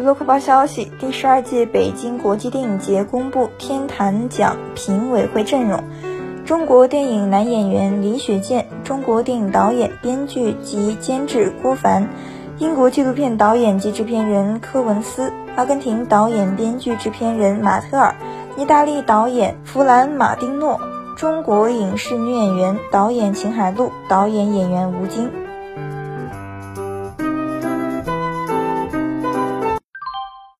娱乐快报消息第十二届北京国际电影节公布天坛奖评委会阵容。中国电影男演员李雪健中国电影导演编剧及监制郭凡英国纪录片导演及制片人柯文斯阿根廷导演编剧制片人马特尔意大利导演弗兰马丁诺中国影视女演员导演秦海璐导演演员吴京。